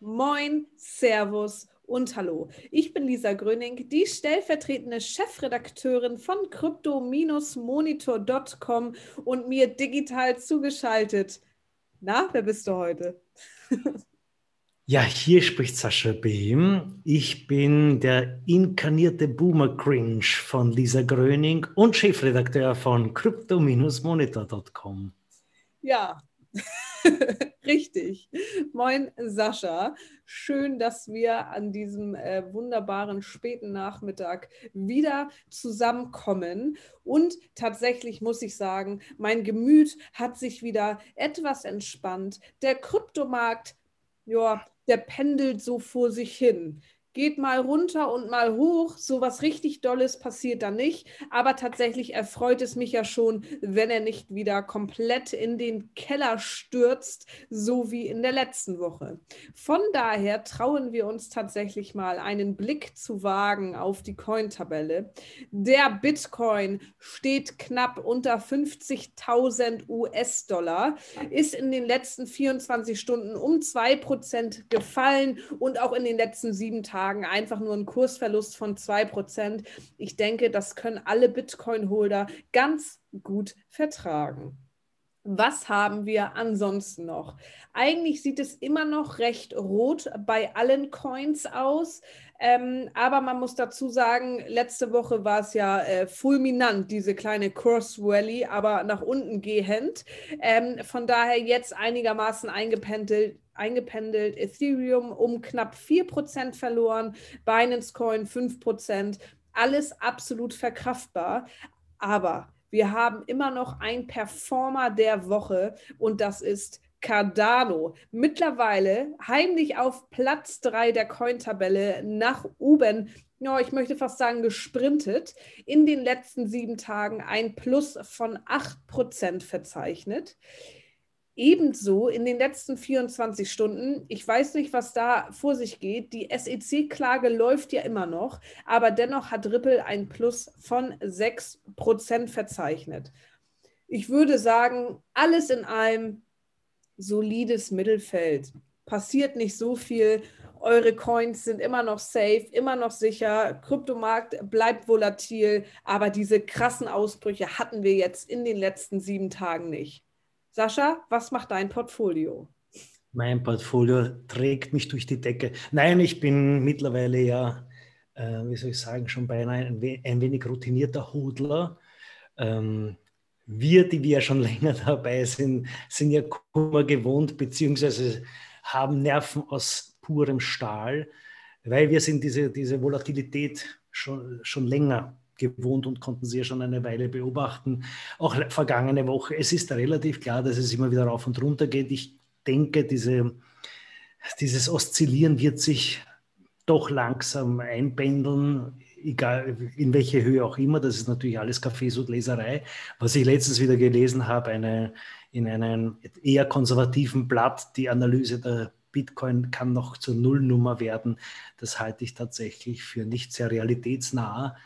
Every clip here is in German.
Moin, Servus und Hallo. Ich bin Lisa Gröning, die stellvertretende Chefredakteurin von crypto-monitor.com und mir digital zugeschaltet. Na, wer bist du heute? Ja, hier spricht Sascha Behm. Ich bin der inkarnierte Boomer Cringe von Lisa Gröning und Chefredakteur von crypto-monitor.com. Ja, richtig. Moin Sascha. Schön, dass wir an diesem äh, wunderbaren späten Nachmittag wieder zusammenkommen. Und tatsächlich muss ich sagen, mein Gemüt hat sich wieder etwas entspannt. Der Kryptomarkt ja, der pendelt so vor sich hin geht mal runter und mal hoch. So was richtig Dolles passiert da nicht. Aber tatsächlich erfreut es mich ja schon, wenn er nicht wieder komplett in den Keller stürzt, so wie in der letzten Woche. Von daher trauen wir uns tatsächlich mal einen Blick zu wagen auf die Coin-Tabelle. Der Bitcoin steht knapp unter 50.000 US-Dollar, ist in den letzten 24 Stunden um 2% gefallen und auch in den letzten sieben Tagen Tagen einfach nur einen Kursverlust von 2%. Ich denke, das können alle Bitcoin-Holder ganz gut vertragen. Was haben wir ansonsten noch? Eigentlich sieht es immer noch recht rot bei allen Coins aus. Ähm, aber man muss dazu sagen, letzte Woche war es ja äh, fulminant, diese kleine Cross Rally, aber nach unten gehend. Ähm, von daher jetzt einigermaßen eingependelt, eingependelt. Ethereum um knapp 4% verloren, Binance Coin 5%. Alles absolut verkraftbar. Aber wir haben immer noch einen Performer der Woche und das ist Cardano. Mittlerweile heimlich auf Platz 3 der Cointabelle nach oben. Ja, ich möchte fast sagen, gesprintet. In den letzten sieben Tagen ein Plus von 8% verzeichnet. Ebenso in den letzten 24 Stunden, ich weiß nicht, was da vor sich geht, die SEC-Klage läuft ja immer noch, aber dennoch hat Ripple ein Plus von 6% verzeichnet. Ich würde sagen, alles in allem solides Mittelfeld. Passiert nicht so viel. Eure Coins sind immer noch safe, immer noch sicher. Kryptomarkt bleibt volatil, aber diese krassen Ausbrüche hatten wir jetzt in den letzten sieben Tagen nicht. Sascha, was macht dein Portfolio? Mein Portfolio trägt mich durch die Decke. Nein, ich bin mittlerweile ja, äh, wie soll ich sagen, schon beinahe ein, we ein wenig routinierter Hodler. Ähm, wir, die wir ja schon länger dabei sind, sind ja Kummer gewohnt, beziehungsweise haben Nerven aus purem Stahl, weil wir sind diese, diese Volatilität schon, schon länger gewohnt und konnten sie ja schon eine Weile beobachten. Auch vergangene Woche. Es ist relativ klar, dass es immer wieder rauf und runter geht. Ich denke, diese, dieses Oszillieren wird sich doch langsam einpendeln, egal in welche Höhe auch immer. Das ist natürlich alles Kaffeesud-Leserei. Was ich letztens wieder gelesen habe, eine, in einem eher konservativen Blatt, die Analyse der Bitcoin kann noch zur Nullnummer werden. Das halte ich tatsächlich für nicht sehr realitätsnah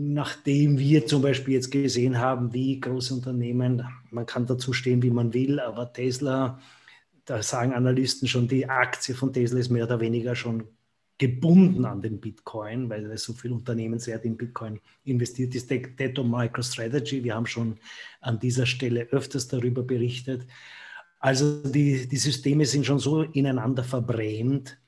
nachdem wir zum Beispiel jetzt gesehen haben, wie große Unternehmen, man kann dazu stehen, wie man will, aber Tesla, da sagen Analysten schon, die Aktie von Tesla ist mehr oder weniger schon gebunden an den Bitcoin, weil so viel Unternehmenswert in Bitcoin investiert ist. Deto MicroStrategy, wir haben schon an dieser Stelle öfters darüber berichtet. Also die, die Systeme sind schon so ineinander verbrämt,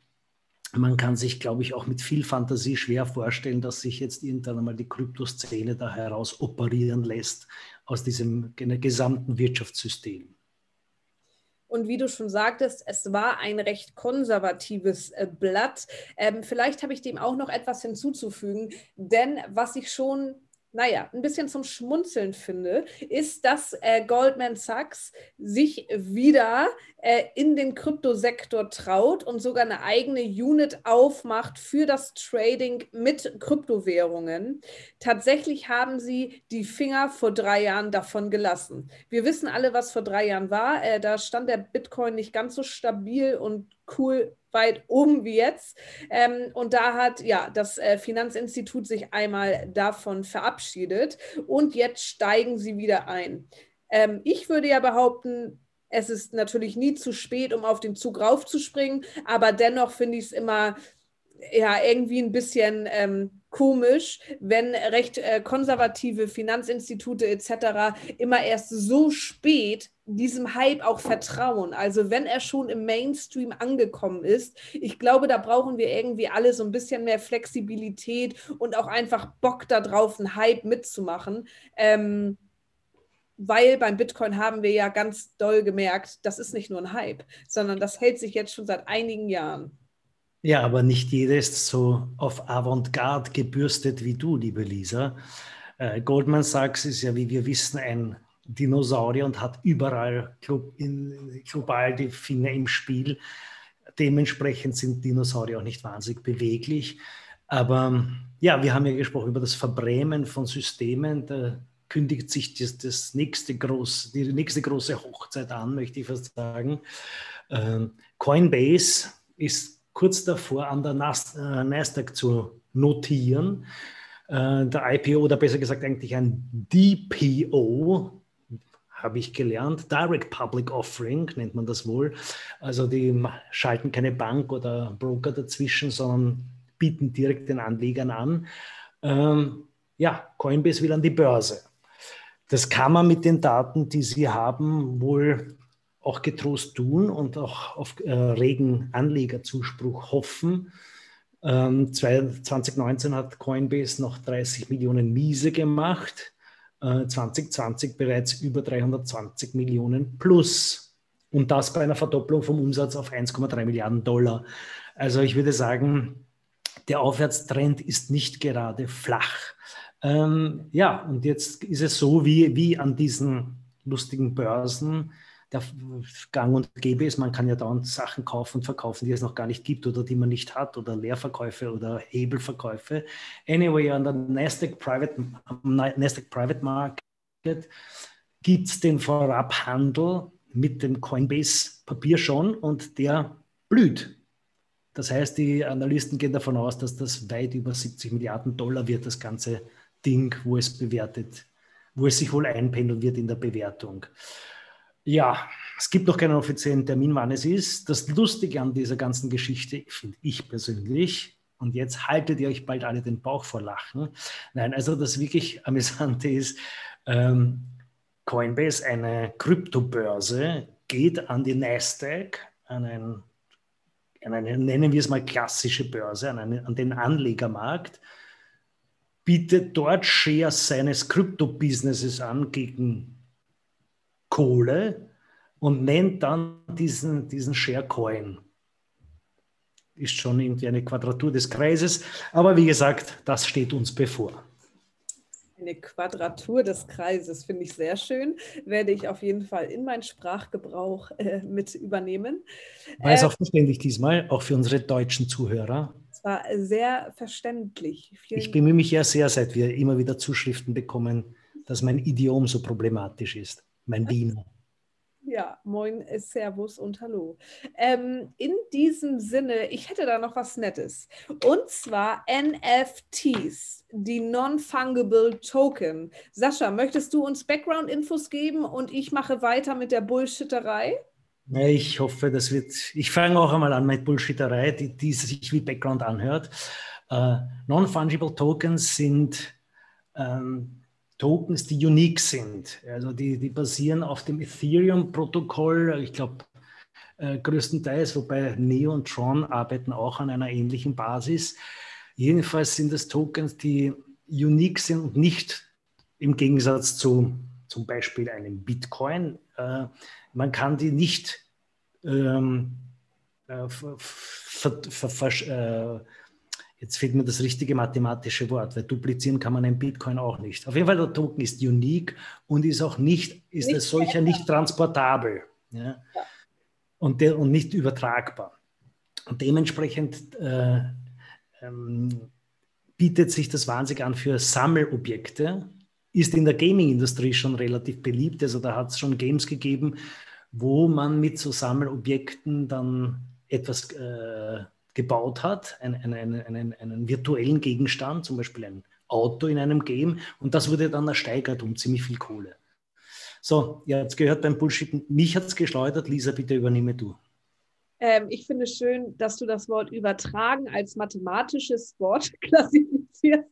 man kann sich, glaube ich, auch mit viel Fantasie schwer vorstellen, dass sich jetzt irgendwann einmal die Kryptoszene da heraus operieren lässt aus diesem gesamten Wirtschaftssystem. Und wie du schon sagtest, es war ein recht konservatives äh, Blatt. Ähm, vielleicht habe ich dem auch noch etwas hinzuzufügen, denn was ich schon naja, ein bisschen zum Schmunzeln finde, ist, dass äh, Goldman Sachs sich wieder äh, in den Kryptosektor traut und sogar eine eigene Unit aufmacht für das Trading mit Kryptowährungen. Tatsächlich haben sie die Finger vor drei Jahren davon gelassen. Wir wissen alle, was vor drei Jahren war. Äh, da stand der Bitcoin nicht ganz so stabil und cool weit oben wie jetzt. Ähm, und da hat ja das äh, Finanzinstitut sich einmal davon verabschiedet und jetzt steigen sie wieder ein. Ähm, ich würde ja behaupten, Es ist natürlich nie zu spät, um auf den Zug raufzuspringen, aber dennoch finde ich es immer ja irgendwie ein bisschen ähm, komisch, wenn recht äh, konservative Finanzinstitute etc. immer erst so spät diesem Hype auch vertrauen. Also wenn er schon im Mainstream angekommen ist, ich glaube, da brauchen wir irgendwie alle so ein bisschen mehr Flexibilität und auch einfach Bock darauf, einen Hype mitzumachen. Ähm, weil beim Bitcoin haben wir ja ganz doll gemerkt, das ist nicht nur ein Hype, sondern das hält sich jetzt schon seit einigen Jahren. Ja, aber nicht jeder ist so auf Avantgarde gebürstet wie du, liebe Lisa. Äh, Goldman Sachs ist ja, wie wir wissen, ein Dinosaurier und hat überall global die Finger im Spiel. Dementsprechend sind Dinosaurier auch nicht wahnsinnig beweglich. Aber ja, wir haben ja gesprochen über das Verbrämen von Systemen. Da kündigt sich das, das nächste groß, die nächste große Hochzeit an, möchte ich fast sagen. Ähm, Coinbase ist kurz davor an der äh, Nasdaq zu notieren. Äh, der IPO oder besser gesagt eigentlich ein DPO, habe ich gelernt. Direct Public Offering nennt man das wohl. Also die schalten keine Bank oder Broker dazwischen, sondern bieten direkt den Anlegern an. Ähm, ja, Coinbase will an die Börse. Das kann man mit den Daten, die sie haben, wohl auch getrost tun und auch auf äh, regen Anlegerzuspruch hoffen. Ähm, 2019 hat Coinbase noch 30 Millionen Miese gemacht, äh, 2020 bereits über 320 Millionen plus. Und das bei einer Verdopplung vom Umsatz auf 1,3 Milliarden Dollar. Also ich würde sagen, der Aufwärtstrend ist nicht gerade flach. Ähm, ja, und jetzt ist es so, wie, wie an diesen lustigen Börsen, der Gang und Gäbe ist. Man kann ja dauernd Sachen kaufen und verkaufen, die es noch gar nicht gibt oder die man nicht hat oder Leerverkäufe oder Hebelverkäufe. Anyway, an der Nasdaq Private, Nasdaq Private Market gibt es den Vorabhandel mit dem Coinbase-Papier schon und der blüht. Das heißt, die Analysten gehen davon aus, dass das weit über 70 Milliarden Dollar wird, das ganze Ding, wo es bewertet, wo es sich wohl einpendeln wird in der Bewertung. Ja, es gibt noch keinen offiziellen Termin, wann es ist. Das Lustige an dieser ganzen Geschichte finde ich persönlich, und jetzt haltet ihr euch bald alle den Bauch vor Lachen. Nein, also das wirklich Amüsante ist, ähm, Coinbase, eine Kryptobörse, geht an die Nasdaq, an, ein, an eine, nennen wir es mal klassische Börse, an, eine, an den Anlegermarkt, bietet dort Shares seines Krypto-Businesses an gegen Kohle und nennt dann diesen, diesen Sharecoin. Ist schon irgendwie eine Quadratur des Kreises, aber wie gesagt, das steht uns bevor. Eine Quadratur des Kreises finde ich sehr schön. Werde ich auf jeden Fall in meinen Sprachgebrauch äh, mit übernehmen. War es äh, auch verständlich diesmal, auch für unsere deutschen Zuhörer? Es war sehr verständlich. Vielen ich bemühe mich ja sehr, seit wir immer wieder Zuschriften bekommen, dass mein Idiom so problematisch ist mein Wiener. Ja, moin, äh, Servus und Hallo. Ähm, in diesem Sinne, ich hätte da noch was Nettes. Und zwar NFTs, die Non-Fungible Token. Sascha, möchtest du uns Background-Infos geben und ich mache weiter mit der Bullshitterei? Ich hoffe, das wird. Ich fange auch einmal an mit Bullshitterei, die, die sich wie Background anhört. Uh, Non-Fungible Tokens sind. Ähm, Tokens, die unique sind. Also die, die basieren auf dem Ethereum-Protokoll, ich glaube äh, größtenteils, wobei Neo und Tron arbeiten auch an einer ähnlichen Basis. Jedenfalls sind es Tokens, die unique sind und nicht im Gegensatz zu zum Beispiel einem Bitcoin. Äh, man kann die nicht ähm, äh, äh, Jetzt fehlt mir das richtige mathematische Wort, weil duplizieren kann man ein Bitcoin auch nicht. Auf jeden Fall, der Token ist unique und ist auch nicht, ist nicht als solcher nicht transportabel ja? ja. Und, der, und nicht übertragbar. Und dementsprechend äh, ähm, bietet sich das wahnsinnig an für Sammelobjekte, ist in der Gaming-Industrie schon relativ beliebt. Also da hat es schon Games gegeben, wo man mit so Sammelobjekten dann etwas äh, gebaut hat, einen, einen, einen, einen virtuellen Gegenstand, zum Beispiel ein Auto in einem Game, und das wurde dann ersteigert um ziemlich viel Kohle. So, habt gehört beim Bullshit, mich hat es geschleudert. Lisa, bitte übernehme du. Ähm, ich finde es schön, dass du das Wort übertragen als mathematisches Wort klassifizierst.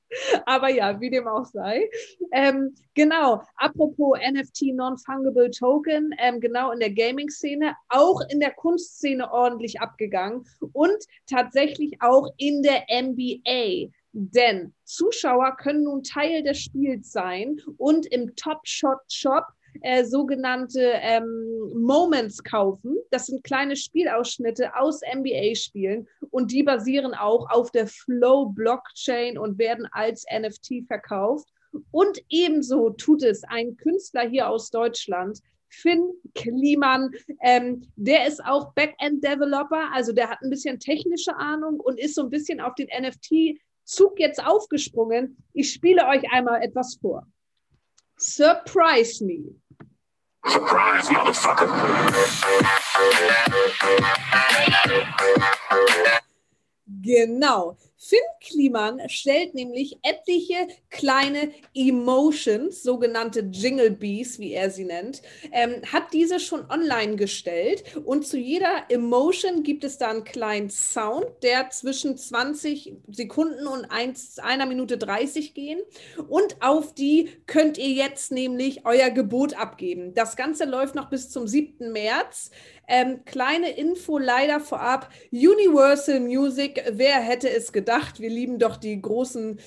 Aber ja, wie dem auch sei. Ähm, genau, apropos NFT Non-Fungible Token, ähm, genau in der Gaming-Szene, auch in der Kunstszene ordentlich abgegangen und tatsächlich auch in der NBA. Denn Zuschauer können nun Teil des Spiels sein und im Top Shot Shop äh, sogenannte ähm, Moments kaufen. Das sind kleine Spielausschnitte aus NBA-Spielen und die basieren auch auf der Flow-Blockchain und werden als NFT verkauft. Und ebenso tut es ein Künstler hier aus Deutschland, Finn Kliman, ähm, der ist auch Backend-Developer, also der hat ein bisschen technische Ahnung und ist so ein bisschen auf den NFT-Zug jetzt aufgesprungen. Ich spiele euch einmal etwas vor. Surprise me. Surprise, motherfucker. Genau. Finn Kliman stellt nämlich etliche kleine Emotions, sogenannte Jingle Bees, wie er sie nennt, ähm, hat diese schon online gestellt und zu jeder Emotion gibt es da einen kleinen Sound, der zwischen 20 Sekunden und 1, einer Minute 30 gehen und auf die könnt ihr jetzt nämlich euer Gebot abgeben. Das Ganze läuft noch bis zum 7. März. Ähm, kleine Info leider vorab. Universal Music, wer hätte es gedacht? Wir lieben doch die großen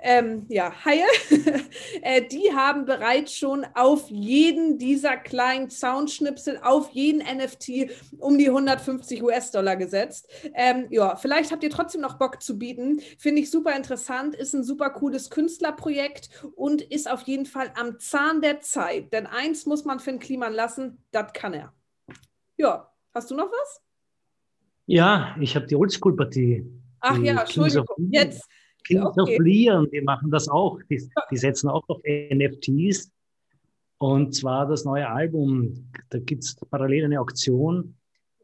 ähm, ja, Haie, äh, die haben bereits schon auf jeden dieser kleinen Soundschnipsel, auf jeden NFT um die 150 US-Dollar gesetzt. Ähm, ja, vielleicht habt ihr trotzdem noch Bock zu bieten. Finde ich super interessant, ist ein super cooles Künstlerprojekt und ist auf jeden Fall am Zahn der Zeit. Denn eins muss man Finn Kliman lassen, das kann er. Ja, hast du noch was? Ja, ich habe die Oldschool-Partie. Ach ja, Entschuldigung. Jetzt. Kings okay. Leon, die machen das auch. Die, die setzen auch auf NFTs. Und zwar das neue Album. Da gibt es parallel eine Auktion.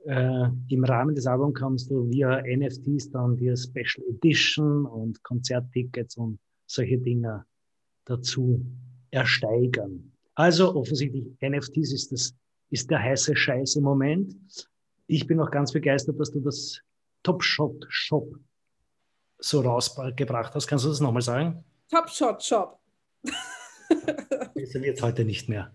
Äh, Im Rahmen des Albums kannst du via NFTs dann dir Special Edition und Konzerttickets und solche Dinge dazu ersteigern. Also offensichtlich NFTs ist das ist der heiße Scheiß im Moment. Ich bin auch ganz begeistert, dass du das Top Shot Shop so rausgebracht hast. Kannst du das nochmal sagen? Top Shot Shop. Besser wird heute nicht mehr.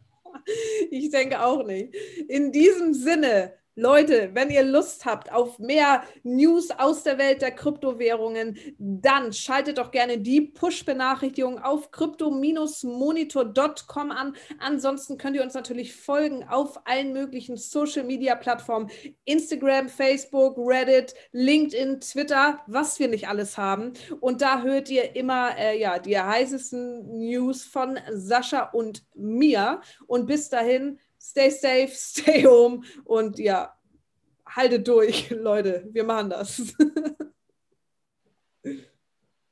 Ich denke auch nicht. In diesem Sinne, Leute, wenn ihr Lust habt auf mehr News aus der Welt der Kryptowährungen, dann schaltet doch gerne die Push-Benachrichtigung auf crypto-monitor.com an. Ansonsten könnt ihr uns natürlich folgen auf allen möglichen Social-Media-Plattformen, Instagram, Facebook, Reddit, LinkedIn, Twitter, was wir nicht alles haben. Und da hört ihr immer äh, ja, die heißesten News von Sascha und mir. Und bis dahin, stay safe, stay home und ja, haltet durch, Leute. Wir machen das.